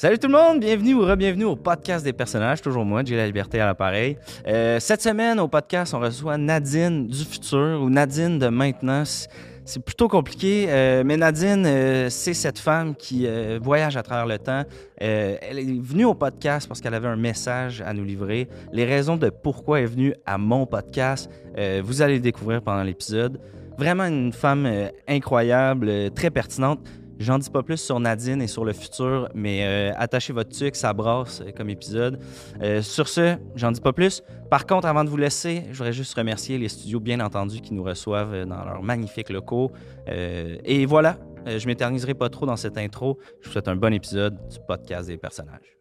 Salut tout le monde, bienvenue ou re-bienvenue au podcast des personnages, toujours moi, j'ai la liberté à l'appareil. Euh, cette semaine au podcast, on reçoit Nadine du futur ou Nadine de maintenant. C'est plutôt compliqué, euh, mais Nadine, euh, c'est cette femme qui voyage à travers le temps. Elle est venue au podcast parce qu'elle avait un message à nous livrer. Les raisons de pourquoi elle est venue à mon podcast, vous allez le découvrir pendant l'épisode. Vraiment une femme incroyable, très pertinente. J'en dis pas plus sur Nadine et sur le futur, mais euh, attachez votre tuque, ça brasse euh, comme épisode. Euh, sur ce, j'en dis pas plus. Par contre, avant de vous laisser, je voudrais juste remercier les studios, bien entendu, qui nous reçoivent dans leurs magnifiques locaux. Et voilà, je m'éterniserai pas trop dans cette intro. Je vous souhaite un bon épisode du podcast des personnages.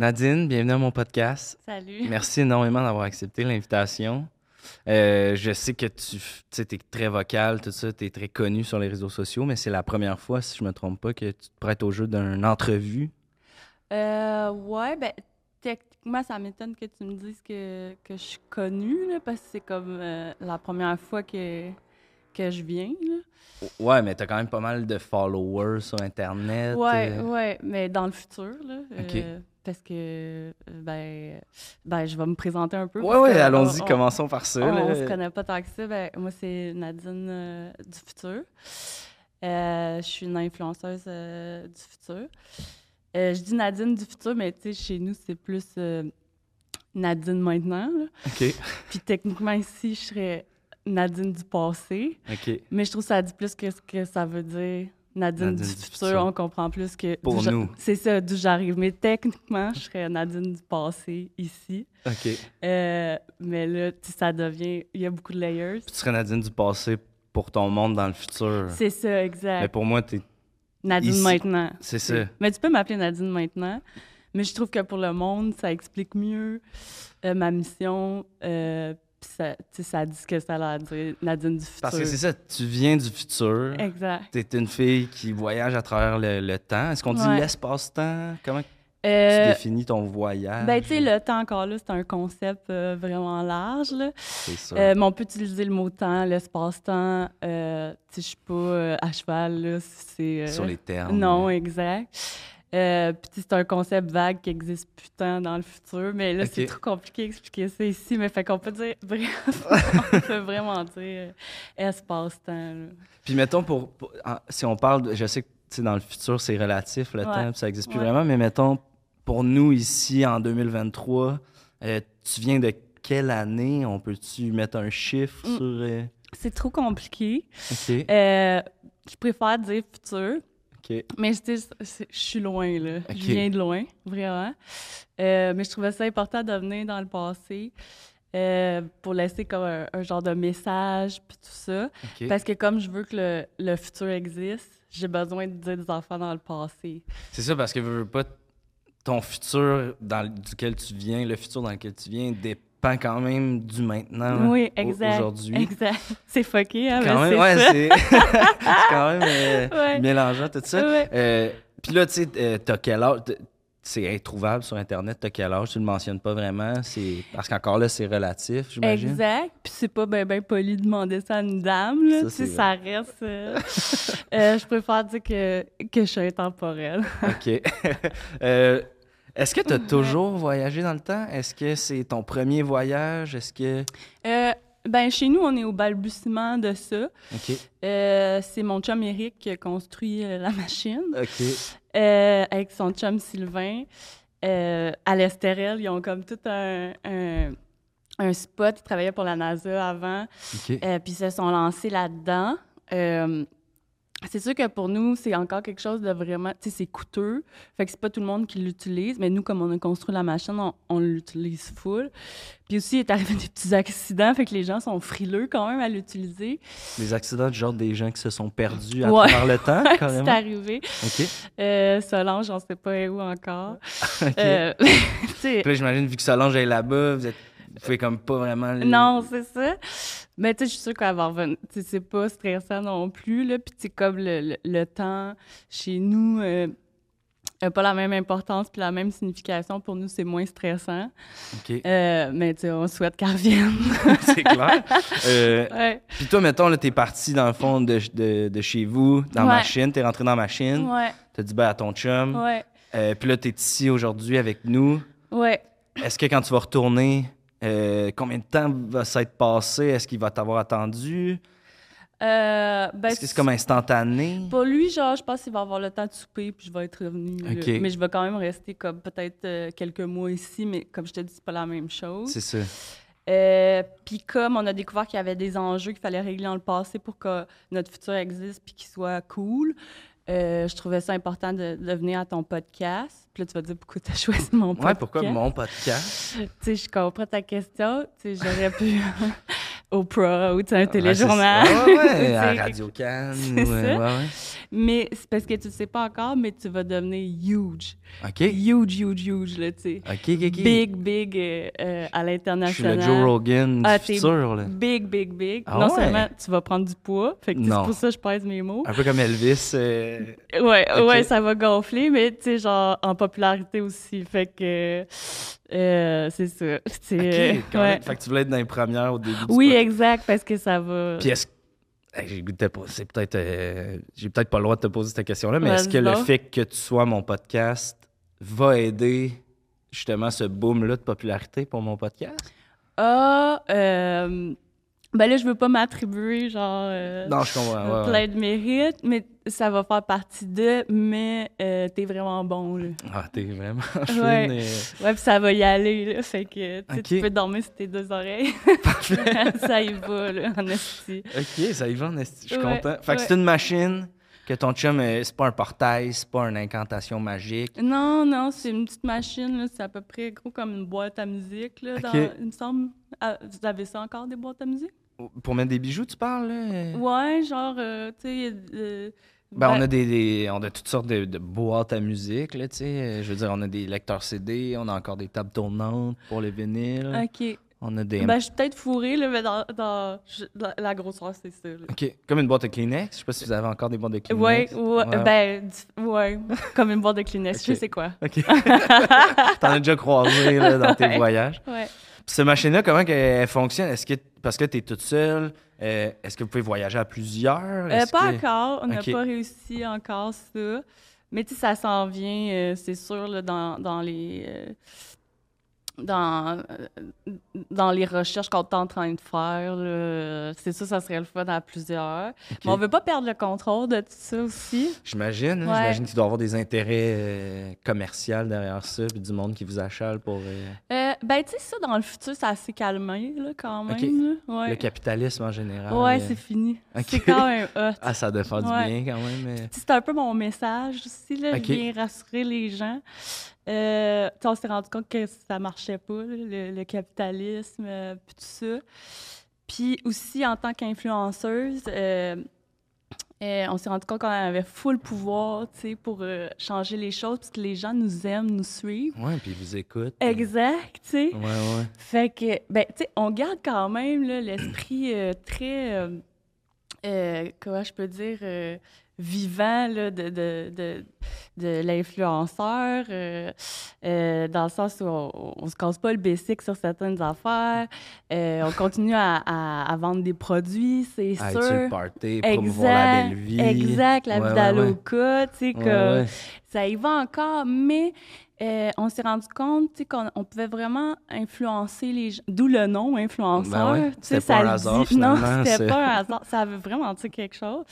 Nadine, bienvenue à mon podcast. Salut. Merci énormément d'avoir accepté l'invitation. Euh, je sais que tu es très vocal, tout ça, tu es très connu sur les réseaux sociaux, mais c'est la première fois, si je me trompe pas, que tu te prêtes au jeu d'une entrevue. Euh, ouais, ben, techniquement, ça m'étonne que tu me dises que, que je suis connue, là, parce que c'est comme euh, la première fois que, que je viens, là. Ouais, mais tu as quand même pas mal de followers sur Internet. Ouais, euh, ouais, mais dans le futur, là. Ok. euh, parce que, ben, ben, je vais me présenter un peu. Ouais, ouais, allons-y, on- commençons par ça. On, là. on se connaît pas tant que ça. Ben, moi, c'est Nadine du futur. Je suis une influenceuse du futur. Euh, je dis Nadine du futur, mais tu sais, chez nous, c'est plus euh, Nadine maintenant. là. OK, Puis techniquement, ici, je serais Nadine du passé. OK. Mais je trouve que ça dit plus que ce que ça veut dire. Nadine, Nadine du, du futur, futur. on comprend plus que. Pour nous. C'est ça, d'où j'arrive. Mais techniquement, je serais Nadine du passé ici. OK. Euh, mais là, tu ça devient. Il y a beaucoup de layers. Puis tu serais Nadine du passé pour ton monde dans le futur. C'est ça, exact. Mais pour moi, t'es... Nadine ici- maintenant. c'est ça. Mais tu peux m'appeler Nadine maintenant. Mais je trouve que pour le monde, ça explique mieux euh, ma mission. Euh, puis ça, tu sais, ça dit ce que ça a dire. Nadine du futur. Parce que c'est ça, tu viens du futur. Exact. T'es une fille qui voyage à travers le, le temps. Est-ce qu'on dit Ouais. l'espace-temps? Comment tu Euh, définis ton voyage? ben, tu sais, le temps encore là, c'est un concept euh, vraiment large. Là. C'est ça. Euh, mais on peut utiliser le mot temps, l'espace-temps. Euh, tu sais, je suis pas euh, à cheval, là. C'est, Sur les termes. Non, exact. Puis tu c'est un concept vague qui existe plus tant dans le futur, mais là, c'est trop compliqué d'expliquer ça ici, mais fait qu'on peut dire on peut vraiment dire espace-temps. Puis mettons, pour, si on parle, de- je sais que tu sais, dans le futur, c'est relatif, le Ouais. temps, puis ça n'existe plus Ouais. vraiment, mais mettons, pour nous ici, en 2023, euh, tu viens de quelle année? On peut-tu mettre un chiffre Mm. sur... euh, C'est trop compliqué. OK, Euh, je préfère dire futur, OK. mais je je suis loin, là. Ok. Je viens de loin, vraiment. Mais je trouvais ça important de venir dans le passé euh, pour laisser comme un, un genre de message, puis tout ça. OK. Parce que comme je veux que le, le futur existe, j'ai besoin de dire des enfants dans le passé. C'est ça, parce que veux, veux pas, ton futur dans, duquel tu viens, le futur dans lequel tu viens, dépend quand même du maintenant. oui, exact. Aujourd'hui. Exact. C'est fucké, hein? Quand mais même, c'est ouais, c'est c'est quand même euh, Ouais. mélangeant tout ça. Euh, Puis là, tu sais, euh, t'as quel âge? C'est introuvable sur Internet, t'as quel âge? Tu le mentionnes pas vraiment. C'est Parce qu'encore là, c'est relatif, j'imagine. Exact. Puis c'est pas bien ben poli de demander ça à une dame, là. Ça, ça reste... euh, euh, je préfère dire que, que je suis intemporelle. OK. Euh, Est-ce que tu as toujours voyagé dans le temps? Est-ce que c'est ton premier voyage? Est-ce que. Ben, chez nous, on est au balbutiement de ça. Euh, c'est mon chum Eric qui a construit euh, la machine euh, avec son chum Sylvain. À l'Estérel, ils ont comme tout un, un, un spot. Ils travaillaient pour la NASA avant. Puis ils se sont lancés là-dedans. C'est sûr que pour nous, c'est encore quelque chose de vraiment, tu sais, c'est coûteux. Fait que c'est pas tout le monde qui l'utilise, mais nous, comme on a construit la machine, on, on l'utilise full. Puis aussi, il est arrivé des petits accidents, fait que les gens sont frileux quand même à l'utiliser. Les accidents du genre des gens qui se sont perdus à Ouais. travers le temps, c'est carrément. arrivé. OK. Euh, Solange, on sait pas où encore. OK. Euh, Puis là, j'imagine, vu que Solange est là-bas, vous êtes Vous pouvez comme pas vraiment... le- Non, c'est ça. Mais tu sais, je suis sûre qu'elle va revenir. Tu sais, c'est pas stressant non plus, là. Puis sais, comme le, le- le temps chez nous euh, a pas la même importance puis la même signification. Pour nous, c'est moins stressant. OK, Euh, mais tu sais, on souhaite qu'elle revienne. c'est clair. Euh, ouais. Puis toi, mettons, là, t'es parti dans le fond de, de, de chez vous, dans Ouais. la machine, t'es rentré dans la machine, Ouais. t'as dit ben à ton chum. Ouais. Euh, puis là, t'es ici aujourd'hui avec nous. Ouais. Est-ce que quand tu vas retourner, euh, combien de temps va s'être passé? Est-ce qu'il va t'avoir attendu? Euh, ben, Est-ce que c'est comme instantané? Pour lui, genre, je pense qu'il va avoir le temps de souper, puis je vais être revenue. là. Ok. Mais je vais quand même rester comme peut-être euh, quelques mois ici, mais comme je te dis, c'est pas la même chose. C'est ça. Euh, puis comme on a découvert qu'il y avait des enjeux qu'il fallait régler dans le passé pour que notre futur existe puis qu'il soit cool, euh, je trouvais ça important de, de venir à ton podcast. Puis là, tu vas dire pourquoi tu as choisi mon podcast. Ouais, pourquoi mon podcast? Tu sais, je comprends ta question. Tu sais, j'aurais pu Oprah ou un Ouais, téléjournal. Ouais, ouais, à quelque- Radio Cannes. Ouais, ouais, ouais. Mais c'est parce que tu ne sais pas encore, mais tu vas devenir huge. OK. Huge, huge, huge, là, tu sais. OK, OK, OK. Big, big euh, euh, à Je suis l'international. le Joe Rogan Ah, futur, là. Big, big, big. Ah non ouais? seulement tu vas prendre du poids, fait que c'est pour ça que je pèse mes mots. Un peu comme Elvis. euh, Ouais, ouais, ça va gonfler, mais tu sais, genre en popularité aussi. Fait que euh, c'est ça. C'est, OK, quand même. ouais. Fait que tu voulais être dans les premières au début Oui, exact, parce que ça va. Puis est-ce Hey, c'est peut-être euh, j'ai peut-être pas le droit de te poser cette question-là, mais est-ce que le fait que tu sois mon podcast va aider justement ce boom-là de popularité pour mon podcast? Ah, euh, ben là, je veux pas m'attribuer, genre. euh, Non, je comprends. ouais, plein ouais. de mérites, mais ça va faire partie de, mais euh, t'es vraiment bon, là. Ah, t'es vraiment Ouais. fine. et- Ouais, puis ça va y aller, là. Fait que tu peux dormir sur tes deux oreilles. ça y va, là, en esti. OK, ça y va, en esti, je suis Ouais, content. Fait que ouais. c'est une machine que ton chum, euh, c'est pas un portail, c'est pas une incantation magique? Non, non, c'est une petite machine, là. C'est à peu près gros comme une boîte à musique, là. dans- il me semble. Ah, vous avez ça encore, des boîtes à musique? Pour mettre des bijoux, tu parles, là? euh? Ouais, genre, euh, tu sais, euh, Ben, on ben- a des, des- on a toutes sortes de, de boîtes à musique, là, tu sais. Je veux dire, on a des lecteurs CD, on a encore des tables tournantes pour les vinyles. OK. On a des... Ben, je suis peut-être fourrée, là, mais dans, dans, dans la grosseur, c'est ça, là. OK. Comme une boîte de Kleenex. Je sais pas si vous avez encore des boîtes de Kleenex. Ouais, ouais, Ouais. ben, ouais, comme une boîte de Kleenex, je sais quoi. OK. T'en as déjà croisé là, dans tes voyages. Ouais. Puis cette machine-là, comment qu'elle fonctionne? Est-ce que, parce que tu es toute seule, euh, est-ce que vous pouvez voyager à plusieurs? Euh, pas que- encore, on n'a pas réussi encore ça. Mais tu sais, ça s'en vient, euh, c'est sûr, là, dans, dans les. Dans, euh, dans les recherches qu'on est en train de faire, c'est ça, ça serait le fun à plusieurs. Mais on veut pas perdre le contrôle de tout ça aussi. J'imagine. hein, Ouais. J'imagine qu'il doit y avoir des intérêts euh, commerciaux derrière ça, puis du monde qui vous achale pour Euh, ben, tu sais, ça, dans le futur, ça s'est calmé, là, quand même. Ok. là. Ouais, le capitalisme en général. ouais euh. c'est fini. C'est quand même hot. Ah, ça doit faire Ouais. du bien quand même. euh. C'est un peu mon message aussi, là. Ok. Je viens rassurer les gens. Euh, on s'est rendu compte que ça marchait pas, le, le capitalisme, euh, puis tout ça. Puis aussi, en tant qu'influenceuse, euh, euh, on s'est rendu compte qu'on avait full pouvoir, tu sais, pour euh, changer les choses, parce que les gens nous aiment, nous suivent. Ouais, puis ils vous écoutent. Exact, tu sais. Ouais, ouais. Fait que, ben, tu sais, on garde quand même l'esprit euh, très, comment je peux dire, vivant là, de, de, de, de l'influenceur, euh, euh, dans le sens où on, on se casse pas le basic sur certaines affaires, euh, on continue à, à, à vendre des produits, c'est Ah, sûr. le party, promouvoir la belle vie. Exact, la Ouais, vie ouais, d'Aloca, tu sais. Ça y va encore, mais euh, on s'est rendu compte qu'on on pouvait vraiment influencer les gens. D'où le nom influenceur. Ben ouais, c'était pas ça un hasard, dit- Non, c'était pas un hasard. Ça avait vraiment quelque chose.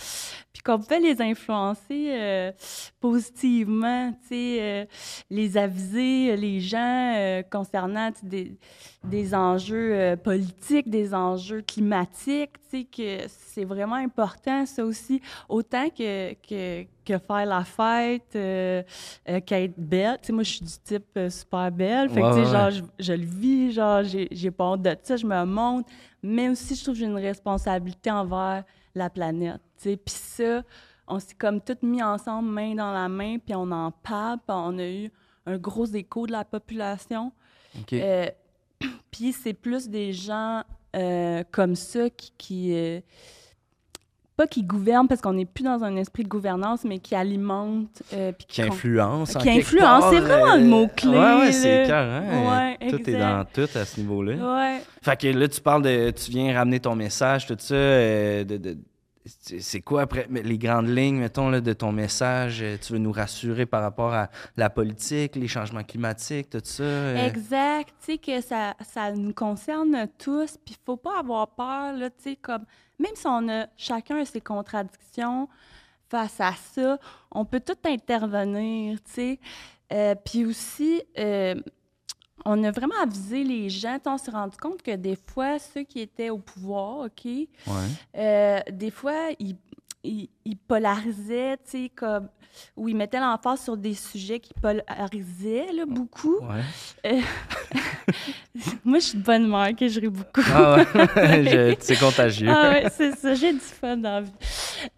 Puis qu'on pouvait les influencer euh, positivement, euh, les aviser, euh, les gens, euh, concernant des, des enjeux politiques, des enjeux climatiques, que c'est vraiment important, ça aussi, autant que, que, que faire la fête, euh, euh, qu'être belle. Tu sais, moi, je suis du type euh, super belle. Fait que, tu sais, genre, je, je le vis, genre, j'ai pas honte de ça, je me montre. Mais aussi, je trouve que j'ai une responsabilité envers la planète, tu sais. Puis ça, on s'est comme toutes mis ensemble, main dans la main, puis on en parle, puis on a eu un gros écho de la population. Euh, Puis c'est plus des gens euh, comme ça qui. qui, pas qui gouvernent parce qu'on n'est plus dans un esprit de gouvernance, mais qui alimentent. euh, puis Qui influence. en Qui influence, c'est vraiment euh, le mot-clé, Ouais, ouais, c'est carré. Ouais, tout est dans tout à ce niveau-là. Ouais. Fait que là, tu parles de. Tu viens ramener ton message, tout ça. euh, de, de- c'est quoi après les grandes lignes, mettons, là, de ton message? euh, Tu veux nous rassurer par rapport à la politique, les changements climatiques, tout ça? euh? Exact, tu sais que ça, ça nous concerne tous, puis il faut pas avoir peur, là, tu sais, comme, même si on a chacun ses contradictions face à ça, on peut tout intervenir, tu sais. Euh, puis aussi, euh, on a vraiment avisé les gens, on s'est rendu compte que des fois, ceux qui étaient au pouvoir, OK, Ouais. euh, des fois, ils, ils- ils polarisaient, tu sais, comme, ou ils mettaient l'emphase sur des sujets qui polarisaient, là, beaucoup. Ouais. Moi, je suis de bonne humeur, que je ris beaucoup. Ah ouais. C'est contagieux. Ah ouais, c'est ça, j'ai du fun dans la vie.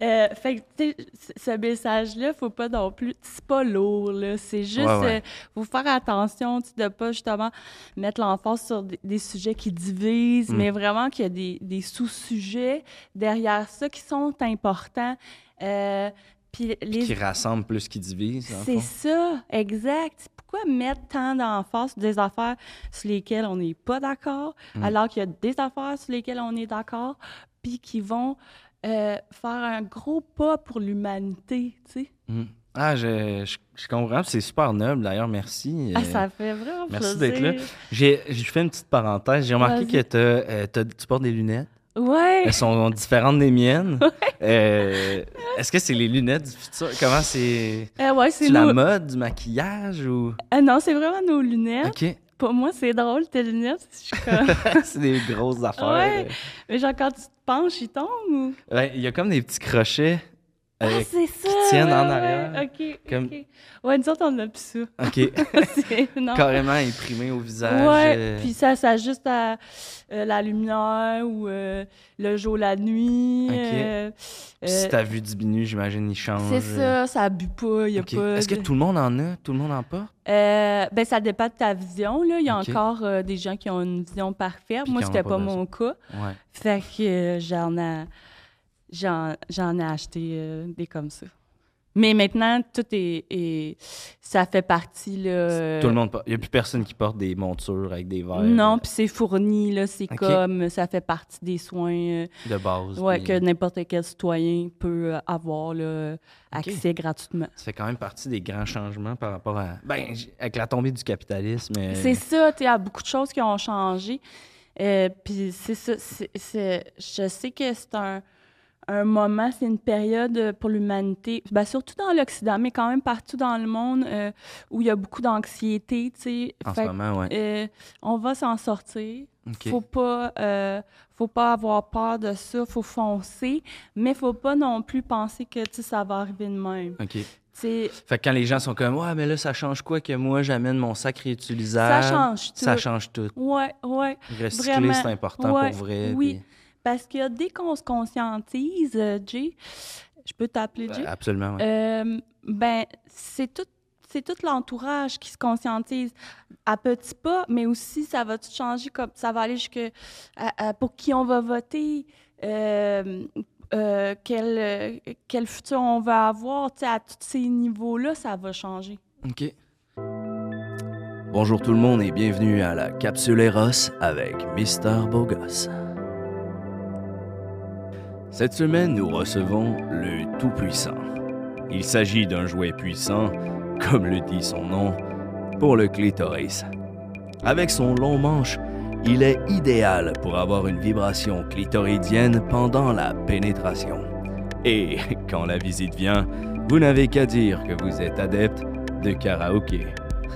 Euh, fait que, tu sais, ce message-là, faut pas non plus, c'est pas lourd, là. C'est juste, Ouais, ouais. euh, faut faire attention, tu de pas justement mettre l'emphase sur des, des sujets qui divisent, Mm. mais vraiment qu'il y a des, des sous-sujets derrière ça qui sont importants. Euh, puis les, Qui rassemble plus qu'ils divise. c'est ça, exact. Pourquoi mettre tant d'emphase sur des affaires sur lesquelles on n'est pas d'accord, Mm. alors qu'il y a des affaires sur lesquelles on est d'accord, puis qui vont euh, faire un gros pas pour l'humanité, tu sais? Mm. Ah, je, je, je comprends. C'est super noble, d'ailleurs. Merci. Ah, Euh, ça fait vraiment merci d'être là. J'ai j'ai fait une petite parenthèse. J'ai remarqué que t'as, euh, tu portes des lunettes. Ouais! Elles sont différentes des miennes. Euh, Est-ce que c'est les lunettes du futur? Comment c'est. Euh, ouais, c'est la mode, du maquillage ou? Ah non, c'est vraiment nos lunettes. Ok. Pour moi, c'est drôle, tes lunettes. Comme... c'est des grosses affaires. Ouais. Mais genre, quand tu te penches, ils tombent ou... Il y a comme des petits crochets. Ah, euh, c'est ça! tiennent en ouais, arrière. ouais, OK, Comme- OK. Ouais, nous autres, on a plus ça. ok. Non. Carrément imprimés au visage. Ouais, euh, puis ça s'ajuste à euh, la lumière ou euh, le jour, la nuit. Ok. euh, si ta vue diminue, j'imagine, il change. c'est ça, ça bue pas, il y a pas. Est-ce que tout le monde en a? Tout le monde en porte? Ben, ça dépend de ta vision, là. Il y a encore des gens qui ont une vision parfaite. Puis Moi, qui en c'était pas pas mon cas. Ouais. Fait que j'en ai, j'en, ai acheté euh, des comme ça. Mais maintenant, tout est, est- ça fait partie, là. Tout le monde porte. Il n'y a plus personne qui porte des montures avec des verres Non, puis c'est fourni, là. C'est comme, ça fait partie des soins. euh, de base. Ouais, puis que n'importe quel citoyen peut euh, avoir là, accès gratuitement. Ça fait quand même partie des grands changements par rapport à. Ben, avec la tombée du capitalisme. euh, C'est ça, tu sais, il y a beaucoup de choses qui ont changé. Euh, Puis c'est ça, je sais que c'est un, un moment, c'est une période pour l'humanité, ben, surtout dans l'Occident, mais quand même partout dans le monde euh, où il y a beaucoup d'anxiété. En Fait ce moment, ouais. euh, on va s'en sortir. Ok. Faut pas, euh, faut pas avoir peur de ça, faut foncer, mais faut pas non plus penser que ça va arriver de même. Fait que quand les gens sont comme, ouais, mais là, ça change quoi que moi, j'amène mon sac réutilisable? ça change tout. Ça change tout. Ouais, ouais. Recycler, c'est important Ouais, pour vrai. oui. puis- Parce que dès qu'on se conscientise, euh, Jay, je peux t'appeler Jay? Ouais, absolument. Euh, ben, c'est tout, c'est tout l'entourage qui se conscientise à petits pas, mais aussi ça va tout changer comme ça va aller jusque à- à- pour qui on va voter, euh, euh, quel, quel futur on va avoir, à tous ces niveaux-là, ça va changer. OK. Bonjour tout le monde et bienvenue à la Capsule Eros avec Mister Bogos. Cette semaine, nous recevons le Tout-Puissant. Il s'agit d'un jouet puissant, comme le dit son nom, pour le clitoris. Avec son long manche, il est idéal pour avoir une vibration clitoridienne pendant la pénétration. Et quand la visite vient, vous n'avez qu'à dire que vous êtes adepte de karaoké.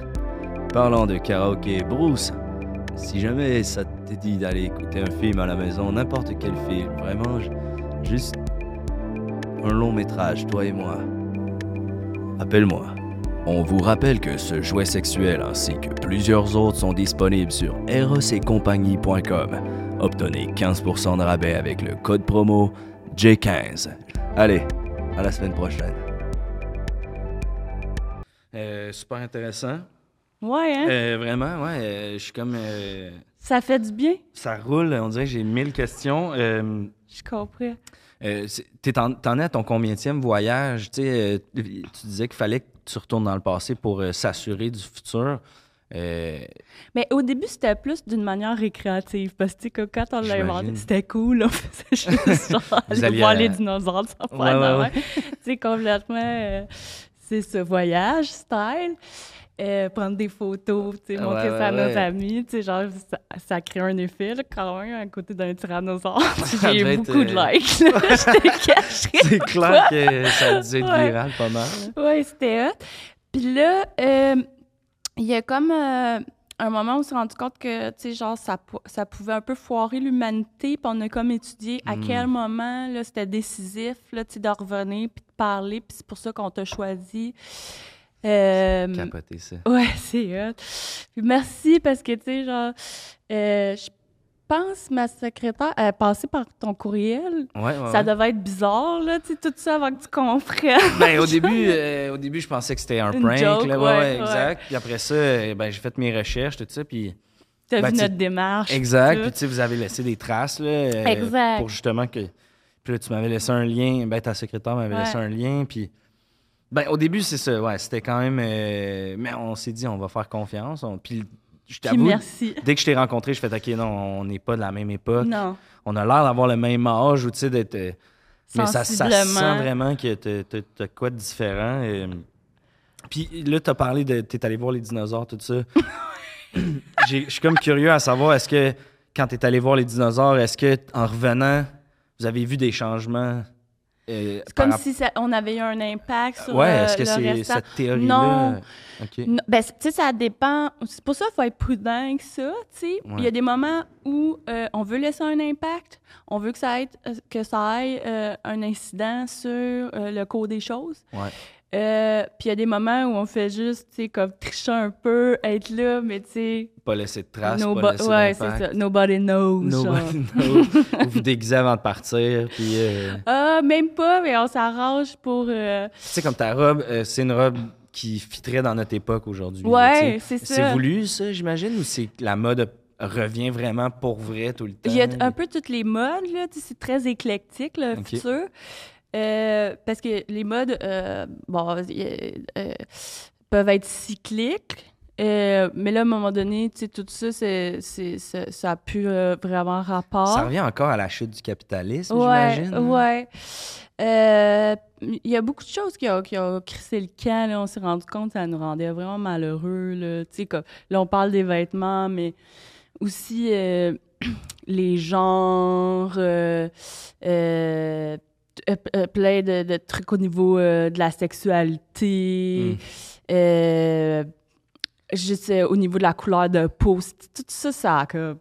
Parlant de karaoké, Bruce, si jamais ça te dit d'aller écouter un film à la maison, n'importe quel film, vraiment, j- juste un long métrage, toi et moi, appelle-moi. On vous rappelle que ce jouet sexuel ainsi que plusieurs autres sont disponibles sur erosetcompagnie.com. Obtenez 15% de rabais avec le code promo J15. Allez, à la semaine prochaine. Euh, super intéressant. Ouais, hein? Euh, vraiment, ouais. euh, je suis comme. euh, Ça fait du bien. ça roule, on dirait que j'ai mille questions. Euh, Je comprends. Euh, T'en es à ton combienième voyage? Euh, tu disais qu'il fallait que tu retournes dans le passé pour euh, s'assurer du futur. Euh, Mais au début, c'était plus d'une manière récréative. Parce que, quand on l'a inventé, c'était cool. On faisait juste genre aller voir à- les dinosaures. Ça Ouais, ouais, ouais. Complètement. c'est ce voyage style. Euh, prendre des photos, tu sais, Ouais, montrer ça à ouais, nos amis, tu sais, genre, ça, ça crée un effet, là, quand même, à côté d'un tyrannosaure. J'ai eu beaucoup de euh, likes, là, je te cacherai c'est clair que ça a dû être viral pas mal. hein. Ouais, c'était hot. Puis là, euh, il y a comme un moment où on s'est rendu compte que, tu sais, genre, ça, ça pouvait un peu foirer l'humanité. Puis on a comme étudié à Mm. quel moment, là, c'était décisif, là, tu sais, de revenir puis de parler. Puis c'est pour ça qu'on t'a choisi. Euh, Capoter ça. Ouais, c'est hot. Puis merci parce que, tu sais, genre, euh, je pense ma secrétaire a passé par ton courriel. Ouais, ouais, Ça ouais. devait être bizarre, là, tu sais, tout ça avant que tu comprennes. Ben, au début, euh, au début, je pensais que c'était un Une prank. joke, là, ouais, exact. Puis après ça, euh, ben, j'ai fait mes recherches, tout ça. Puis T'as Ben, vu tu- notre démarche. Exact. Puis tu sais, vous avez laissé des traces là, euh, Exact. pour justement que. Puis là, tu m'avais laissé un lien. Ben, ta secrétaire m'avait laissé un lien. Puis. Ben, au début, c'est ça. Ouais, c'était quand même. euh, Mais on s'est dit, on va faire confiance. On- Puis, je t'avoue, dès que je t'ai rencontré, je fais, OK, non, on n'est pas de la même époque. Non, On a l'air d'avoir le même âge ou tu sais, d'être. euh, Mais ça, ça sent vraiment que t'as- quoi de différent. euh. Puis là, t'as parlé de. T'es allé voir les dinosaures, tout ça. Je suis comme curieux à savoir, est-ce que quand t'es allé voir les dinosaures, est-ce que en revenant, vous avez vu des changements? Euh, C'est comme si ça- on avait eu un impact sur Ouais, est-ce que le c'est cette théorie-là? Non. OK. Non, ben, tu sais, ça dépend. C'est pour ça qu'il faut être prudent avec ça, tu sais. Il y a des moments où euh, on veut laisser un impact, on veut que ça ait, euh, que ça ait euh, un incident sur euh, le cours des choses. Ouais. Euh, Puis il y a des moments où on fait juste, tu sais, comme tricher un peu, être là, mais tu sais... Pas laisser de traces, pas laisser ouais, c'est ça. Nobody knows. genre. Nobody knows. vous vous déguisez avant de partir, puis... euh, Ah, même pas, mais on s'arrange pour... euh, Tu sais, comme ta robe, euh, c'est une robe qui fitterait dans notre époque aujourd'hui. Ouais, c'est ça. C'est voulu, ça, j'imagine, ou c'est la mode revient vraiment pour vrai tout le temps? Il y a un peu toutes les modes, là. C'est très éclectique, le Ok. futur. Euh, parce que les modes, euh, bon, euh, peuvent être cycliques. mais là, à un moment donné, tout ça, c'est, c'est- ça, ça a plus vraiment rapport. Ça revient encore à la chute du capitalisme, Ouais, j'imagine. hein? Euh, Il y a beaucoup de choses qui ont, qui ont crissé le camp. Là. On s'est rendu compte que ça nous rendait vraiment malheureux. Là, comme, là on parle des vêtements, mais aussi les genres, euh, euh, plein de, de trucs au niveau euh, de la sexualité. Mm. euh, juste euh, au niveau de la couleur de peau, tout ça, ça a comme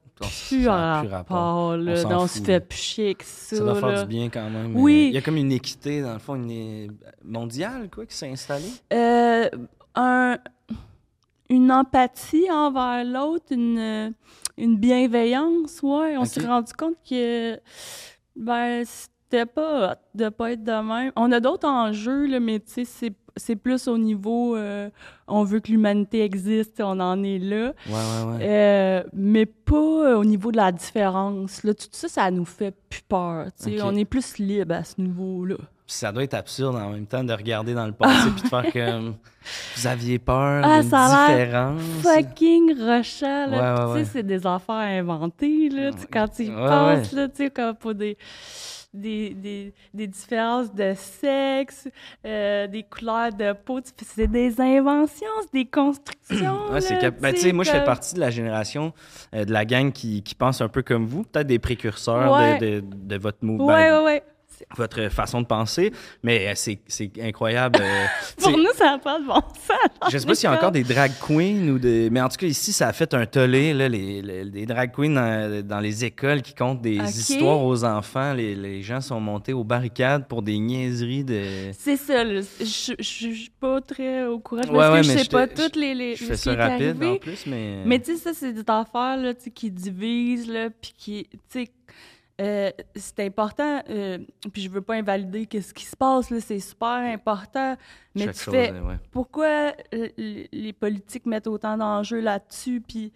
plus a rapport. là. On se fait plus chier avec ça. Ça doit faire là. du bien quand même. Oui. Il y a comme une équité, dans le fond, une mondiale, quoi, qui s'est installée. Un- une empathie envers l'autre, une, une bienveillance, ouais. On s'est rendu compte que ben, c'était pas hot de pas être de même. On a d'autres enjeux, là, mais tu sais, c'est- plus au niveau euh, on veut que l'humanité existe, on en est là. Ouais, ouais, ouais. Euh, mais pas euh, au niveau de la différence. Là, tout ça, ça nous fait plus peur. tu sais. Ok. On est plus libre à ce niveau-là. Ça doit être absurde en même temps de regarder dans le passé puis de faire comme vous aviez peur Ah, d'une différence. fucking rushant, là. Tu sais, c'est des affaires inventées, là. Quand tu y penses, là, tu sais, comme pour des, des, des, des différences de sexe, euh, des couleurs de peau. C'est des inventions, c'est des constructions, Ouais, c'est là, cap- ben, moi, je fais partie de la génération euh, de la gang qui, qui pense un peu comme vous, peut-être des précurseurs Ouais. de, de- de votre mouvement, Ouais, ouais. Votre façon de penser, mais euh, c'est c'est incroyable. euh, Pour sais, nous, ça n'a pas de bon sens. je sais pas s'il y a encore des drag queens ou des. Mais en tout cas, ici, ça a fait un tollé, là, les, les- les drag queens dans, dans les écoles qui comptent des histoires aux enfants. Les, les gens sont montés aux barricades pour des niaiseries de. C'est ça, là. Je je- je suis pas très au courant. Ouais, parce ouais, que je mais sais je pas je- toutes les, les Je fais ça rapide arrivé. en plus, mais. Mais tu sais, ça, c'est des affaires là, qui divisent, là, puis qui, tu sais, euh, c'est important, euh, puis je veux pas invalider qu'est-ce qui se passe, là, c'est super important, mais Chaque tu chose, fais, ouais. pourquoi euh, les politiques mettent autant d'enjeux là-dessus, puis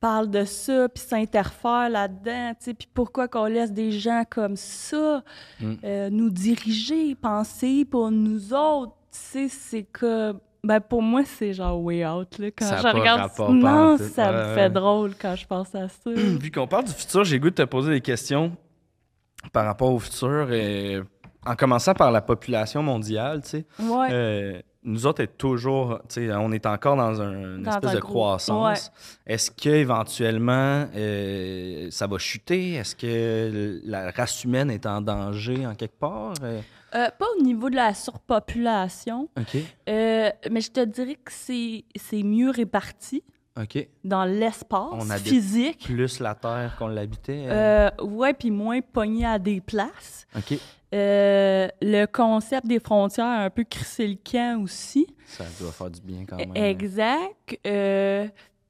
parlent de ça, puis s'interfèrent là-dedans, tu sais, puis pourquoi qu'on laisse des gens comme ça Mm. euh, nous diriger, penser pour nous autres, tu sais, c'est comme... Ben pour moi, c'est genre way out, là, quand Ça je pas regarde... rapport non, ça me fait drôle quand je pense à ça. Vu qu'on parle du futur, j'ai goût de te poser des questions par rapport au futur. et en commençant par la population mondiale, tu sais. ouais. Euh, nous autres, est toujours, tu sais, on est encore dans un- une Dans espèce de gros- croissance. Est-ce qu'éventuellement, euh, ça va chuter? Est-ce que la race humaine est en danger en quelque part? Euh, Euh, pas au niveau de la surpopulation, euh, mais je te dirais que c'est c'est mieux réparti OK. dans l'espace physique. Plus la Terre qu'on l'habitait? euh, Euh, ouais, puis moins pogné à des places. OK. Euh, le concept des frontières a un peu crissé le camp aussi. Ça doit faire du bien quand même. Exact. Euh,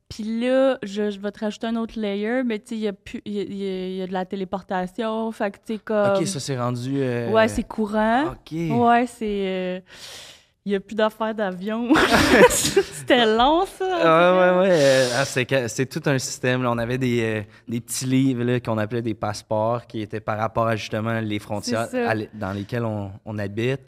puis là, je, je vais te rajouter un autre layer, mais tu sais, il y, a y, y de la téléportation. Fait que tu sais, comme. OK, ça s'est rendu... Ouais, c'est courant. OK. Ouais, c'est. Euh, Il n'y a plus d'affaires d'avion. C'était long, ça. Ouais. euh, ah, c'est, tout un système. là. On avait des, euh, des petits livres qu'on appelait des passeports qui étaient par rapport à justement les frontières à dans lesquelles on, on habite.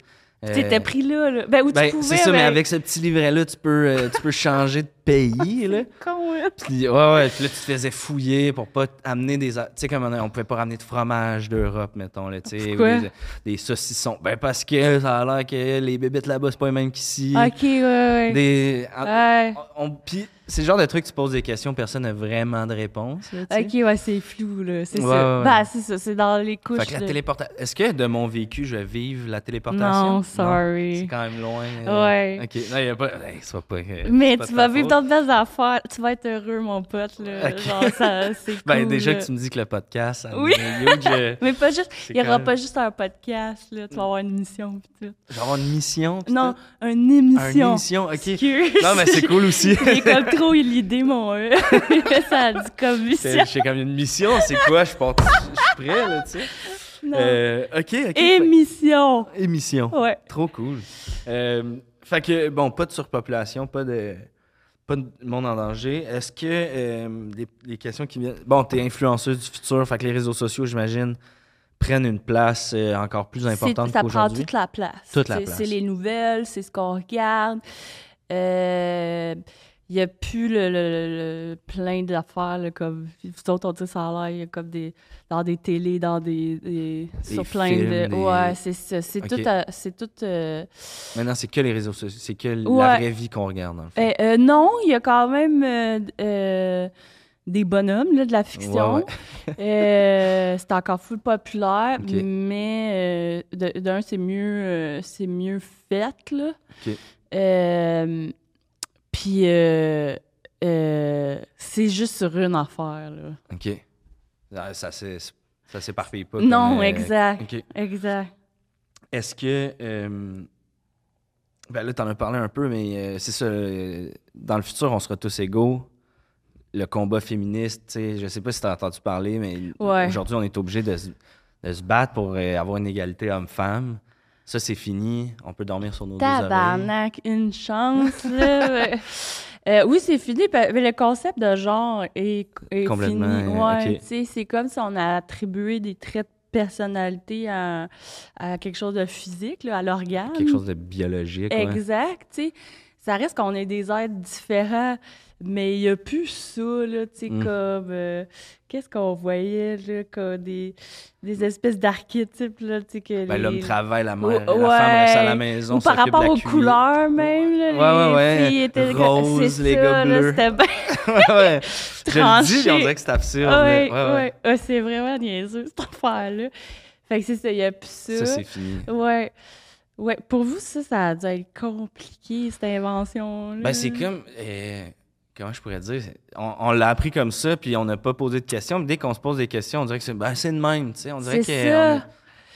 Euh, Tu étais pris là, là. Ben, où ben, tu pouvais, c'est ça, mais ben, avec ce petit livret-là, tu peux, euh, tu peux changer de pays. là. con, hein. Puis, ouais, ouais, puis là, tu te faisais fouiller pour pas amener des. Tu sais, comme on, on pouvait pas ramener de fromage d'Europe, mettons, là, tu sais, des, des saucissons. Ben, parce que ça a l'air que les bébites là-bas, c'est pas les mêmes qu'ici. Ok, ouais, ouais. Des. Ouais. On- Puis c'est le genre de truc, tu poses des questions, personne n'a vraiment de réponse. là. Ok, ouais, c'est flou, là. C'est Ouais, ça. ouais. Ben, c'est ça, c'est dans les couches. Fait que la de- téléportation. Est-ce que de mon vécu, je vais vivre la téléportation? Non, sorry. C'est quand même loin. euh, Ouais. Ok. Non, y a pas. Hey, pas. euh, Mais pas tu vas vivre faute. Belles affaires. Tu vas être heureux, mon pote, là. Genre, ça, c'est Ben, cool, déjà là. que tu me dis que le podcast, ça Oui. euh, Mais pas juste... Il n'y aura même- pas juste un podcast, là. Tu vas avoir une émission, pis tout. Je vais avoir une mission. pis Non, tout? une émission. Une émission, ok. Excuse. Non, mais c'est cool aussi. J'ai comme trop eu l'idée, mon... euh, ça a dit comme mission. j'ai comme une mission, c'est quoi? Je je suis prêt, là, tu sais. Non. Euh, ok, ok. Émission. Fait- Émission. Ouais. Trop cool. Euh, fait que, bon, pas de surpopulation, pas de, pas de monde en danger. Est-ce que euh, les, les questions qui viennent. Bon, t'es influenceuse du futur, fait que les réseaux sociaux, j'imagine, prennent une place euh, encore plus importante Ça prend toute la place. Toute la C'est- place. C'est les nouvelles, c'est ce qu'on regarde. Euh, Il n'y a plus le, le- le- le plein d'affaires, là, comme vous autres, on dit ça a l'air, il y a comme des, dans des télés, dans des, des- Des sur plein films, de... des- Ouais, c'est ça. C'est tout... à- C'est tout euh, Maintenant, c'est que les réseaux sociaux, c'est que la vraie vie qu'on regarde, dans le fond. euh, euh, non, il y a quand même euh, des bonhommes, là, de la fiction. Ouais, c'est encore full populaire, mais d'un, c'est mieux, c'est mieux fait, là. Puis, euh, euh, c'est juste sur une affaire, là. OK. Ça, s'est- ça s'éparpille pas. non, comme, euh, exact. Exact. Est-ce que. euh, ben là, t'en as parlé un peu, mais c'est ça. dans le futur, on sera tous égaux. Le combat féministe, tu sais, je sais pas si t'as entendu parler, mais Ouais. aujourd'hui, on est obligé de, se- de se battre pour avoir une égalité homme-femme. Ça, c'est fini. On peut dormir sur nos deux oreilles. Tabarnak, une chance, là. Euh, oui, c'est fini. Mais le concept de genre est, est Complètement, fini. euh, Ouais, c'est comme si on a attribué des traits de personnalité à, à quelque chose de physique, là, à l'organe. Quelque chose de biologique. ouais. Exact, tu sais. Ça reste qu'on est des êtres différents, mais il n'y a plus ça, là, tu sais, Mm. comme... euh, Qu'est-ce qu'on voyait, là, comme des, des espèces d'archétypes, là, tu sais, que Ben, les- L'homme travaille, la, mère, Ouais. la femme reste à la maison. Ou par de rapport la aux couleurs, même, là, Ouais, ouais, les ouais. filles étaient... Rose, les ça, gars bleus. C'était bien... ouais, ouais. Je le dis, on dirait que c'est absurde. Ouais, ouais, ouais. ouais. Ah, c'est vraiment niaiseux, cette affaire-là. Fait que c'est ça, il n'y a plus ça. Ça, c'est fini. Ouais. Ouais, pour vous, ça, ça a dû être compliqué, cette invention-là. Ben, c'est comme. euh, comment je pourrais dire? On, on l'a appris comme ça, puis on n'a pas posé de questions. Mais dès qu'on se pose des questions, on dirait que c'est ben, c'est de même. tu sais. On dirait que.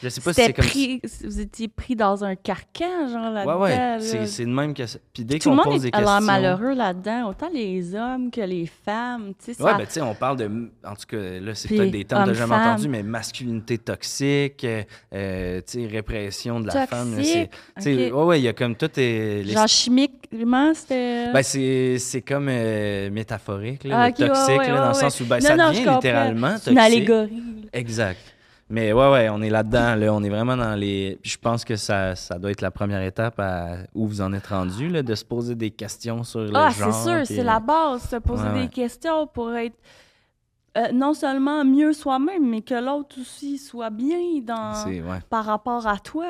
Je sais pas si c'est comme pris, vous étiez pris dans un carcan, genre là-dedans. Ouais, ouais. là. C'est de même que. Puis dès Tout qu'on pose des questions. malheureux là-dedans, autant les hommes que les femmes. Tu sais, Ouais, ça- ben tu sais, on parle de. En tout cas, là, c'est peut-être des termes que t'as jamais homme-femme. entendu, mais masculinité toxique, euh, euh, tu sais, répression de la femme. là, c'est- Toxique, tu sais. Ouais, ouais, il y a comme tout. est- les- genre chimiquement, c'était. Ben, c'est c'est comme euh, métaphorique, là, Ah, le ok, ouais, toxique, ouais, là, dans le sens où ben, Non, ça non, devient littéralement C'est une toxique. allégorie. Exact. Mais ouais, ouais, on est là-dedans, là. On est vraiment dans les. Puis je pense que ça, ça doit être la première étape à... où vous en êtes rendu, là, de se poser des questions sur le Ah, genre. c'est sûr, puis- c'est la base, se poser Ouais, ouais. des questions pour être euh, non seulement mieux soi-même, mais que l'autre aussi soit bien dans ouais. par rapport à toi.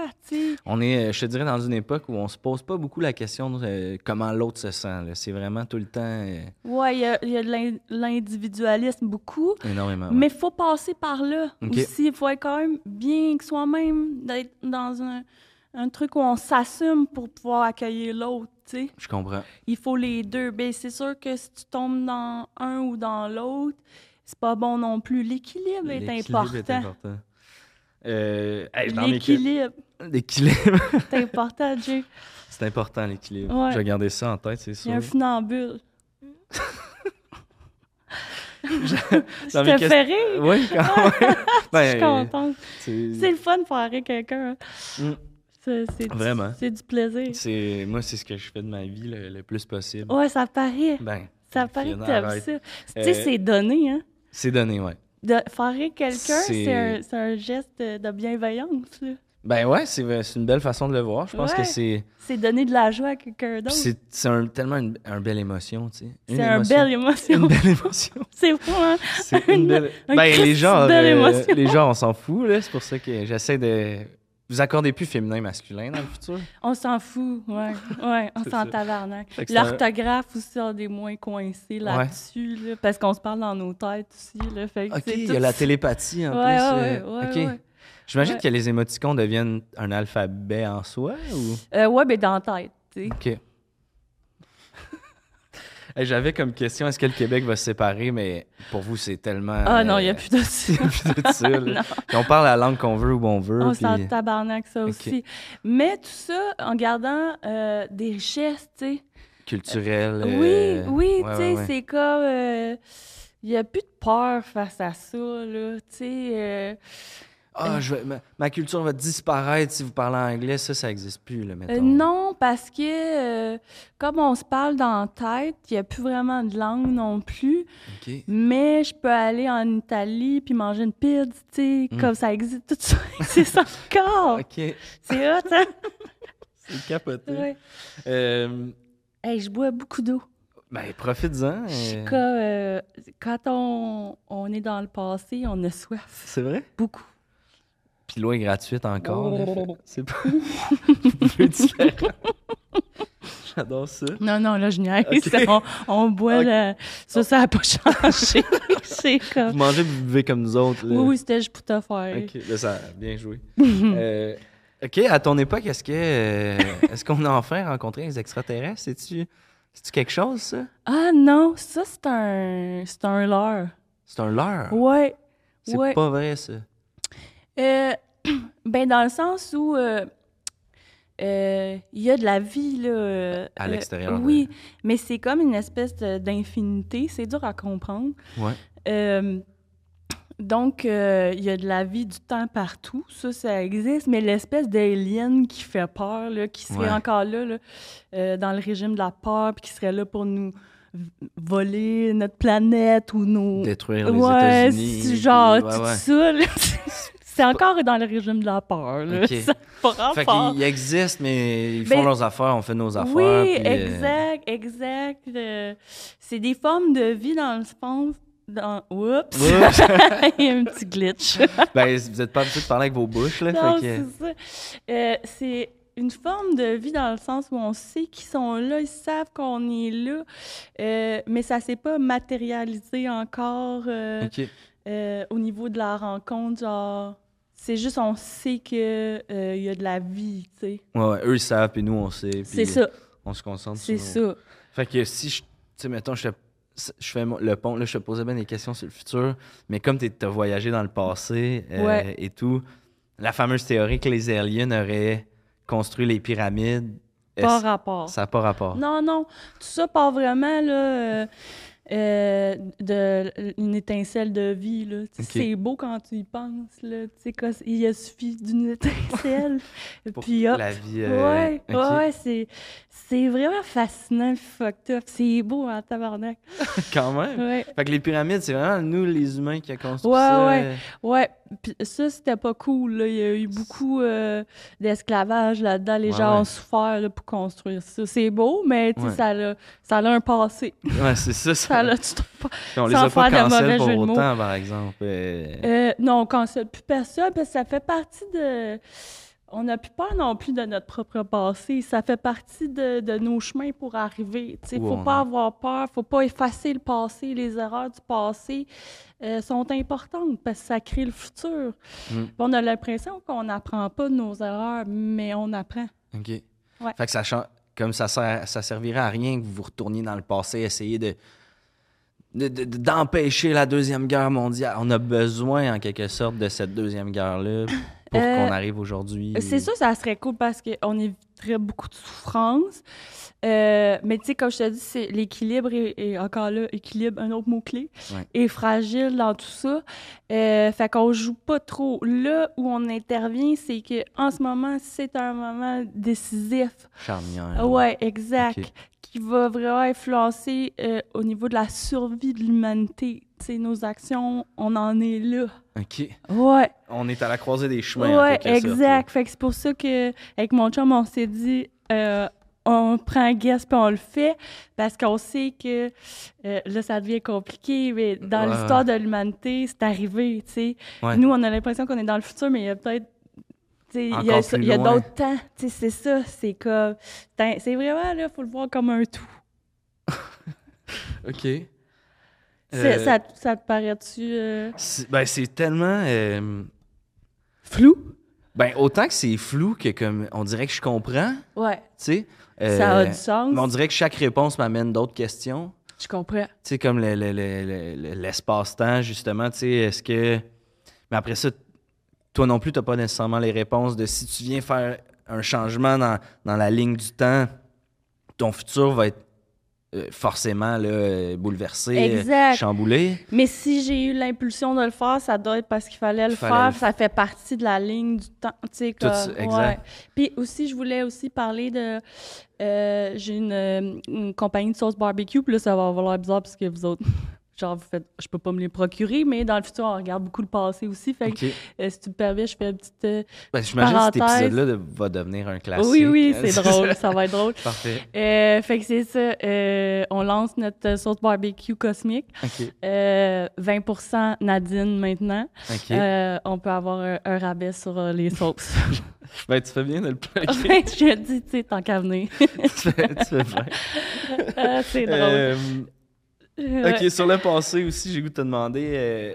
On est, euh, je te dirais, dans une époque où on se pose pas beaucoup la question de euh, comment l'autre se sent. C'est vraiment tout le temps euh, Ouais, il y a, il y a de l'in- l'individualisme beaucoup, énormément. ouais. mais il faut passer par là aussi. Il faut être quand même bien que soi-même, d'être dans un, un truc où on s'assume pour pouvoir accueillir l'autre. Je comprends. Il faut les deux. Ben, c'est sûr que si tu tombes dans un ou dans l'autre, c'est pas bon non plus. L'équilibre est L'équilibre important. est important. Euh, hey, L'équilibre L'équilibre. est important, Jay. c'est important, l'équilibre. Ouais. Je vais garder ça en tête, c'est Il y sûr. a un funambule. Je te fais rire. Oui, quand même. Je Ben, suis contente. c'est- C'est le fun de faire rire quelqu'un. hein. Mm. C'est c'est du- Vraiment. C'est du plaisir. c'est- Moi, c'est ce que je fais de ma vie le, le plus possible. Ouais, ça paraît. Ben, Ça paraît que arrête. ça. Tu sais, Euh, c'est donné, hein. C'est donné, ouais. De quelqu'un, C'est- un, un geste de bienveillance. là. Ben ouais, c'est une belle façon de le voir. Je pense Ouais. que c'est C'est donner de la joie à quelqu'un d'autre. c'est un- tellement une, un belle émotion, tu sais. Une C'est un émotion. belle émotion. Une belle émotion. C'est fou, hein? C'est une belle. un Ben les gens, euh, les gens, on s'en fout là. C'est pour ça que j'essaie de. Vous accordez plus féminin masculin dans le futur? On s'en fout, ouais. Ouais, on s'en tabarnak. L'orthographe aussi, on est moins coincés là-dessus, là, parce qu'on se parle dans nos têtes aussi. Là, fait que Ok, c'est il y a la télépathie en Ouais, plus. ouais, euh, ouais, ok. J'imagine que les émoticônes deviennent un alphabet en soi ou? Euh, ouais, mais dans la tête, tu sais. OK. J'avais comme question, est-ce que le Québec va se séparer, mais pour vous, c'est tellement... Ah non, il n'y a euh, plus de ça. plus de ça. Puis on parle la langue qu'on veut où on veut. On puis- s'en tabarnak, ça aussi. Mais tout ça en gardant euh, des richesses, tu sais. Culturel. Oui, euh, oui, ouais, tu sais, ouais. c'est comme. Il n'y a plus de peur face à ça, là. Tu sais. Euh, Ah, je vais- ma, ma culture va disparaître si vous parlez anglais. Ça, ça n'existe plus, là, mettons. euh, non, parce que euh, comme on se parle dans la tête, il n'y a plus vraiment de langue non plus. Mais je peux aller en Italie puis manger une pizza, tu sais, Mm. comme ça existe. Tout ça existe encore. OK. C'est hot, hein? C'est capoté. Ouais. Euh, Hey, je bois beaucoup d'eau. ben, profites-en. euh, Quand, euh, quand on, on est dans le passé, on a soif. C'est vrai? Beaucoup. Puis l'eau est gratuite encore. là, fait- C'est pas un peu différent. J'adore ça. Non, non, là, je niaise. Ok. On, on boit Ok. le... Ça, ça n'a pas changé. C'est Vous comme... mangez, vous buvez comme nous autres. Là. Oui, oui, c'était juste pour te faire. OK, là, ça a bien joué. Euh, OK, à ton époque, est-ce que euh, est-ce qu'on a enfin rencontré les extraterrestres? C'est-tu c'est-tu quelque chose, ça? Ah non, ça, c'est un... C'est un leurre. C'est un leurre? Ouais. C'est ouais. pas vrai, ça. Euh, ben, dans le sens où... euh, euh, il y a de la vie, là. À l'extérieur de- oui, mais c'est comme une espèce d'infinité. C'est dur à comprendre. Ouais. Donc, euh, il y a de la vie du temps partout, ça, ça existe, mais l'espèce d'alien qui fait peur, là, qui serait Ouais. encore là, là, euh, dans le régime de la peur, puis qui serait là pour nous voler notre planète ou nos... Détruire les ouais, États-Unis. genre ouais, tout ça, là. c'est encore dans le régime de la peur, là. Ok. Ça pas Fait qu'ils existent, mais ils font Ben, leurs affaires, on fait nos affaires. Oui, puis, euh, exact, exact. euh, c'est des formes de vie dans le fond. Dans... Oups! Oups. Il y a un petit glitch. ben, vous n'êtes pas habitué de parler avec vos bouches, là. non, fait que- c'est ça. Euh, c'est une forme de vie dans le sens où on sait qu'ils sont là, ils savent qu'on est là, euh, mais ça s'est pas matérialisé encore euh, OK. Euh, au niveau de la rencontre. Genre, c'est juste on sait que euh, y a de la vie, tu sais. Ouais, ouais, eux, ils savent, puis nous, on sait. puis C'est ça, On se concentre c'est sur nos- ça. Fait que si je. Tu sais, mettons, je, fais mon- le pont, là, je te posais bien des questions sur le futur, mais comme tu as voyagé dans le passé euh, Ouais. et tout, la fameuse théorie que les aliens auraient construit les pyramides. Pas Est-ce- rapport. Ça n'a pas rapport? Non, non. Tout ça part vraiment là, euh, euh, de une étincelle de vie. Là. C'est beau quand tu y penses. Là. Tu sais, quand il a suffi d'une étincelle. Pour puis hop. la vie. euh, Ouais, ouais, c'est, c'est vraiment fascinant, fucked up. C'est beau en tabarnak. Quand même. Ouais, Fait que les pyramides, c'est vraiment nous, les humains, qui a construit Ouais, ça. ouais. euh, ouais. Puis ça, c'était pas cool. Là. Il y a eu beaucoup euh, d'esclavage là-dedans. Les Ouais, gens ouais. ont souffert là, pour construire ça. C'est beau, mais tu sais, Ouais. ça, a, ça a un passé. Ouais, c'est ça. Ça a, tu trouves pas- on les a pas cancel pour autant, par exemple. euh, Euh, non, on cancelle plus personne parce que ça fait partie de. On n'a plus peur non plus de notre propre passé. Ça fait partie de, de nos chemins pour arriver. Il ne faut pas avoir peur, faut pas effacer le passé. Les erreurs du passé euh, sont importantes parce que ça crée le futur. Mm. Puis On a l'impression qu'on n'apprend pas de nos erreurs, mais on apprend. OK. Ouais. Fait que ça change. Comme ça, sert- ça servirait à rien que vous vous retourniez dans le passé, essayer de. De- de- d'empêcher la Deuxième Guerre mondiale. On a besoin, en quelque sorte, de cette Deuxième Guerre-là pour Euh, qu'on arrive aujourd'hui. C'est ça, ça serait cool parce qu'on éviterait beaucoup de souffrance. Euh, mais tu sais, comme je te dis, c'est l'équilibre est, est encore là, équilibre, un autre mot-clé, Ouais. est fragile dans tout ça. Euh, fait qu'on joue pas trop. Là où on intervient, c'est que en ce moment, c'est un moment décisif. Charnière. Ouais, exact. Qui va vraiment influencer euh, au niveau de la survie de l'humanité. Sais, nos actions, on en est là. OK. Ouais. On est à la croisée des chemins. Ouais, exact. Fait que c'est pour ça que avec mon chum, on s'est dit euh, on prend un guest puis on le fait parce qu'on sait que euh, là, ça devient compliqué, mais dans Ouais. l'histoire de l'humanité, c'est arrivé, tu sais. Ouais. Nous, on a l'impression qu'on est dans le futur, mais il y a peut-être. Il y a, d'autres temps. C'est ça. C'est comme. c'est- C'est vraiment, là, il faut le voir comme un tout. OK. Euh, Ça, ça te paraît-tu euh, c'est- Ben, c'est tellement. euh, flou? Ben, autant que c'est flou que comme on dirait que je comprends, Ouais. tu sais. ça a du sens. mais on dirait que chaque réponse m'amène d'autres questions. Je comprends. Tu sais, comme le- le- le- le- le- l'espace-temps, justement, tu sais, est-ce que... Mais après ça, toi non plus, tu n'as pas nécessairement les réponses de si tu viens faire un changement dans, dans la ligne du temps, ton futur va être euh, forcément là, euh, bouleversé, euh, Exact. chamboulé. Mais si j'ai eu l'impulsion de le faire, ça doit être parce qu'il fallait le Fallait faire. le- Ça fait partie de la ligne du temps. Tu sais, Tout comme, ça, exact. ouais. Puis aussi, je voulais aussi parler de. euh, j'ai une, une compagnie de sauce barbecue. Puis là, ça va avoir l'air bizarre parce que vous autres. Genre, vous faites, je peux pas me les procurer, mais dans le futur, on regarde beaucoup le passé aussi. Fait que, euh, si tu me permets, je fais une petite. euh, Ben, J'imagine que cet épisode-là de- va devenir un classique. Oui, oui, c'est drôle. Ça va être drôle. Parfait. Euh, fait que c'est ça. euh, on lance notre sauce barbecue cosmique. OK. Euh, 20% Nadine maintenant. On peut avoir un, un rabais sur les sauces. Ben, tu fais bien de le plugger. Ouais, je dis, tu sais, tant qu'à venir. tu, fais, tu fais bien. Ah, c'est drôle. OK, sur le passé aussi, j'ai goût de te demander, euh,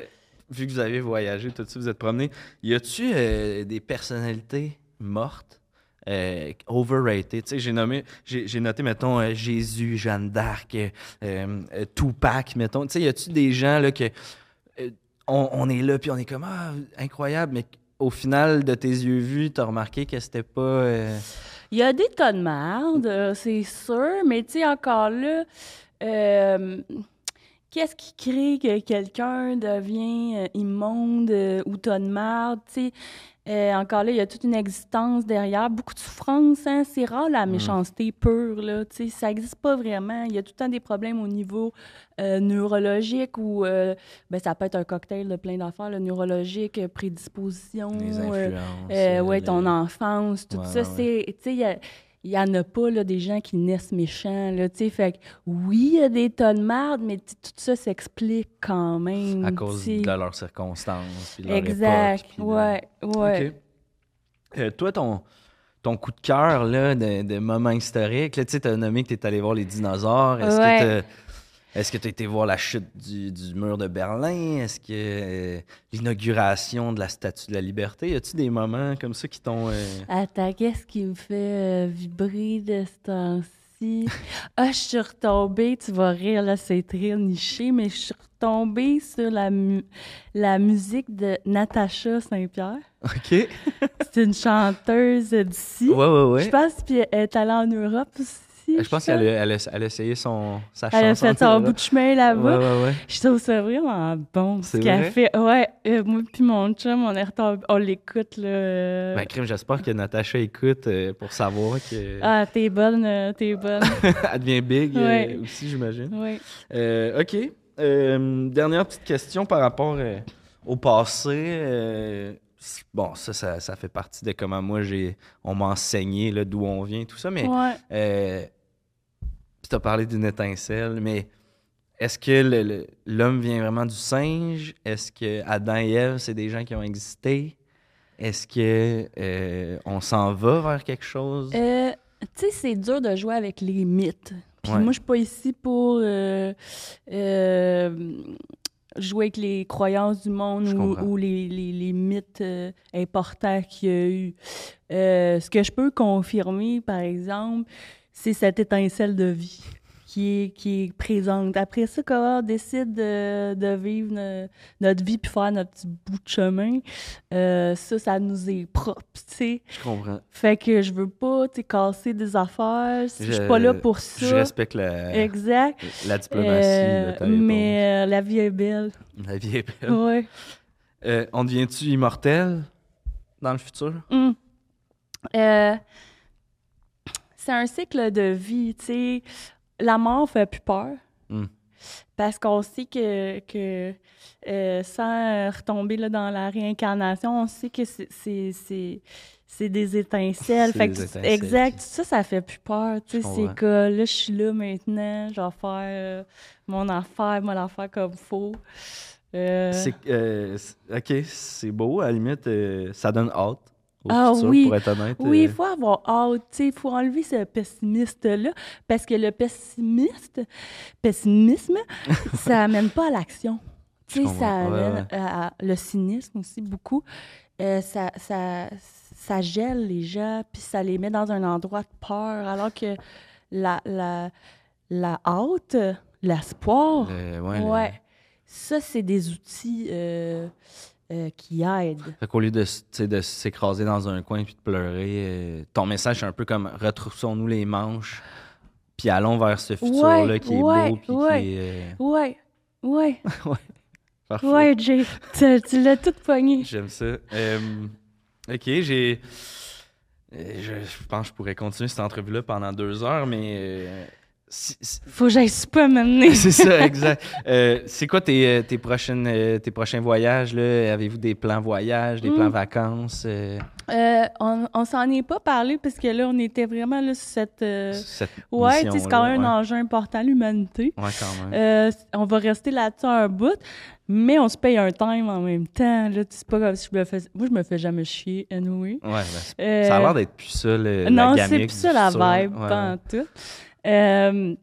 vu que vous avez voyagé, tout ça, vous êtes promené, y a-tu euh, des personnalités mortes, euh, overrated? Tu sais, j'ai nommé, j'ai noté, mettons, euh, Jésus, Jeanne d'Arc, euh, Tupac, mettons. Tu sais, y a-tu des gens, là, que on, on est là, puis on est comme, ah, incroyable, mais au final, de tes yeux vus, t'as remarqué que c'était pas... Il y a des tonnes de merde, c'est sûr, mais tu sais, encore là, qu'est-ce qui crée que quelqu'un devient euh, immonde euh, ou tonne de tu sais? Euh, encore là, il y a toute une existence derrière, beaucoup de souffrance, hein? C'est rare la méchanceté pure, là, ça n'existe pas vraiment. Il y a tout le temps des problèmes au niveau euh, neurologique ou, euh, ben, ça peut être un cocktail de plein d'affaires, le neurologique, prédisposition, les influences. ouais, ton enfance, tout Ouais, ça, ouais, c'est, il y a- il y en a pas, là, des gens qui naissent méchants, là, fait que, oui, il y a des tonnes de marde, mais tout ça s'explique quand même, à cause de leurs circonstances. Leur Exact, époque, puis de- ouais, ouais. Euh, toi, ton, ton coup de cœur de, de moment historique, tu t'as nommé que tu es allé voir les dinosaures. Est-ce Ouais. que t'as- est-ce que tu as été voir la chute du, du mur de Berlin? Est-ce que euh, l'inauguration de la Statue de la Liberté? Y a-tu des moments comme ça qui t'ont... euh, Attends, qu'est-ce qui me fait euh, vibrer de ce temps-ci? ah, je suis retombée, tu vas rire, là, c'est très niché, mais je suis retombée sur la, mu- la musique de Natacha Saint-Pierre. OK. C'est une chanteuse d'ici. Ouais, ouais, ouais. Je pense qu'elle est allée en Europe aussi. Je pense qu'elle a, elle a, elle a essayé son, sa Elle a fait son bout de chemin là-bas. Ouais, ouais, ouais. Je trouve ça vraiment bon. Ce qu'elle fait. Ouais, euh, moi puis mon chum, on est On l'écoute, là. euh, Ben, crime, j'espère que Natacha écoute euh, pour savoir qu'elle Ah, t'es bonne, euh, t'es bonne. devient big euh, aussi, j'imagine. oui. Euh, OK. Euh, dernière petite question par rapport euh, au passé. euh, bon, ça, ça, ça fait partie de comment moi, j'ai on m'a enseigné là, d'où on vient, tout ça. Mais Ouais. euh, tu as parlé d'une étincelle, mais est-ce que l'homme vient vraiment du singe? Est-ce que Adam et Ève, c'est des gens qui ont existé? Est-ce que euh, on s'en va vers quelque chose? Euh, tu sais, c'est dur de jouer avec les mythes. Puis Ouais. moi, je suis pas ici pour euh, jouer avec les croyances du monde ou, les, les- les mythes importants qu'il y a eu. Ce que je peux confirmer, par exemple, c'est cette étincelle de vie qui est, qui est présente. Après ça, quand on décide de, de vivre no- notre vie puis faire notre petit bout de chemin, euh, ça, ça nous est propre, tu sais. Je comprends. Fait que je veux pas, tu casser des affaires. Je Je- suis pas là pour ça. Je respecte la, Exact. la diplomatie Euh, de ta réponse. mais euh, la vie est belle. La vie est belle. Ouais. On devient-tu immortel dans le futur? Hum. C'est un cycle de vie, tu sais. La mort fait plus peur. Hum. Parce qu'on sait que, que euh, sans retomber là, dans la réincarnation, on sait que c'est- des étincelles. Fait des que étincelles exact. Ça, ça fait plus peur. Tu sais, Je c'est que là, je suis là maintenant, je vais faire euh, mon affaire, mon affaire comme faut. Euh, C'est, ok, c'est beau. À la limite, ça donne hâte Ah futur, oui. pour être honnête. Oui, il euh, faut avoir hâte, il faut enlever ce pessimiste-là, parce que le pessimiste, pessimisme, ça amène pas à l'action. Tu sais, ça. Ouais, amène à, à- le cynisme aussi beaucoup. Euh, ça, ça, ça gèle les gens, puis ça les met dans un endroit de peur, alors que la, la, la hâte, l'espoir, le- ouais, le- ça, c'est des outils euh, euh, qui aident. Fait qu'au lieu de, s'écraser dans un coin puis de pleurer, euh, ton message, c'est un peu comme retroussons-nous les manches, puis allons vers ce futur-là Ouais, qui est ouais, beau, puis ouais. qui est. euh, Ouais, ouais. parfait. Ouais, Jay, tu, tu l'as tout pogné. J'aime ça. Euh, ok, j'ai. Je, je pense que je pourrais continuer cette entrevue-là pendant deux heures, mais. Faut que j'aille super m'amener. c'est ça, exact. Euh, c'est quoi tes, euh, tes, prochaines, euh, tes prochains voyages? là? Avez-vous des plans voyage, des Mm. plans vacances? euh, Euh, on on s'en est pas parlé parce que là, on était vraiment là, sur cette. cette Ouais, c'est quand même un enjeu important, l'humanité. Ouais, quand même. On va rester là-dessus un bout, mais on se paye un time en même temps. Là, c'est pas comme si je me fais. Moi, je me fais jamais chier, anyway. Ouais, ben, ça a l'air d'être plus ça, le, Non, c'est plus ça la vibe, pas en tout. Euh,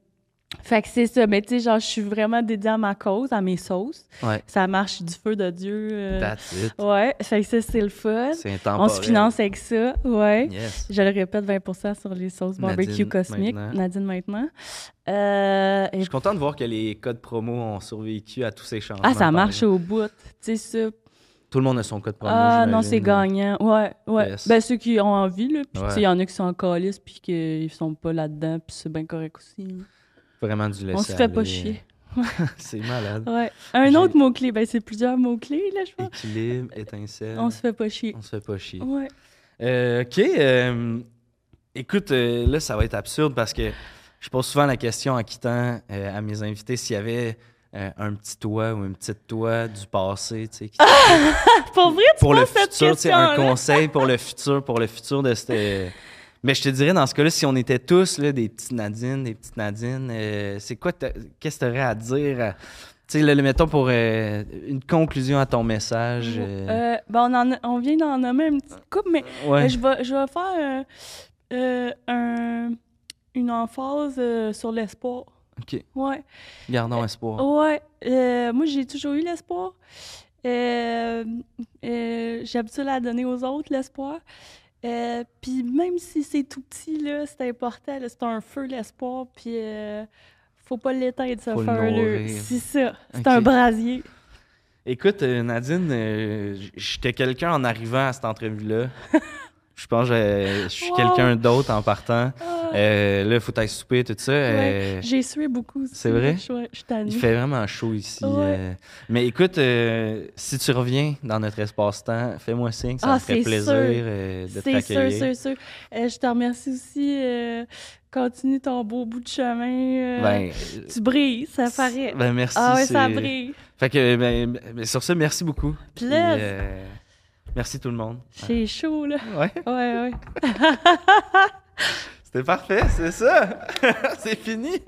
fait que c'est ça. Mais tu sais, genre, je suis vraiment dédiée à ma cause, à mes sauces. Ouais. Ça marche du feu de Dieu. euh, That's it. ouais, fait que ça, c'est le fun. C'est On se finance avec ça, ouais. Yes. Je le répète, 20% sur les sauces barbecue Nadine cosmique. maintenant. Nadine maintenant. Euh, Je suis content de voir que les codes promo ont survécu à tous ces changements. Ah, ça marche au bout. Tu sais, ça. Tout le monde a son code promo. Ah, non, c'est gagnant. Ouais, ouais. Yes. Ben, ceux qui ont envie, là. Puis, il y en a qui sont en calice, puis qu'ils sont pas là-dedans, puis c'est bien correct aussi. là. Vraiment du laisser On se fait pas chier. c'est malade. Ouais. Un autre mot-clé, ben, c'est plusieurs mots-clés, là, je pense. Équilibre, étincelle. On se fait pas chier. On se fait pas chier. Ouais. Euh, ok. euh, écoute, euh, là, ça va être absurde parce que je pose souvent la question en quittant à mes invités s'il y avait euh, un petit toit ou une petite toit du passé, tu sais, qui- Pour vrai, tu pour le cette futur, tu un conseil pour le futur, pour le futur de cette. Mais je te dirais, dans ce cas-là, si on était tous là, des petites Nadine, des petites Nadine, euh, c'est quoi, qu'est-ce que tu aurais à dire? à- Tu sais, le mettons pour euh, une conclusion à ton message. euh, ben, on, en a- on vient d'en nommer une petite coupe, mais ouais. Je, vais, je vais faire un- une emphase sur l'espoir. Ok, Ouais. gardons espoir. Ouais. euh, moi, j'ai toujours eu l'espoir. Euh, euh, J'aime ça la donner aux autres, l'espoir. Euh, puis même si c'est tout petit, là, c'est important. là, C'est un feu, l'espoir. Puis euh, faut pas l'éteindre, ce Faut le feu-là. nourrir. C'est ça. C'est un brasier. Écoute, euh, Nadine, euh, j'étais quelqu'un en arrivant à cette entrevue-là. Je pense que je suis Wow. quelqu'un d'autre en partant. Ah, Euh, là, il faut aller souper, tout ça. euh, J'ai sué beaucoup. c'est vrai? Je je il fait vraiment chaud ici. Ouais. euh. Mais écoute, si tu reviens dans notre espace-temps, fais-moi signe, ça Ah, me ferait c'est plaisir sûr. de C'est t'accueillir. sûr, sûr, sûr. Euh, je te remercie aussi. continue ton beau bout de chemin. Ben, tu brilles, ça paraît. ben, merci. ah ouais, ça c'est- brille. Fait que, ben, ben, sur ce, merci beaucoup. Euh, merci tout le monde. J'ai chaud, là. Ouais, Ouais, ouais. c'était parfait, c'est ça. c'est fini.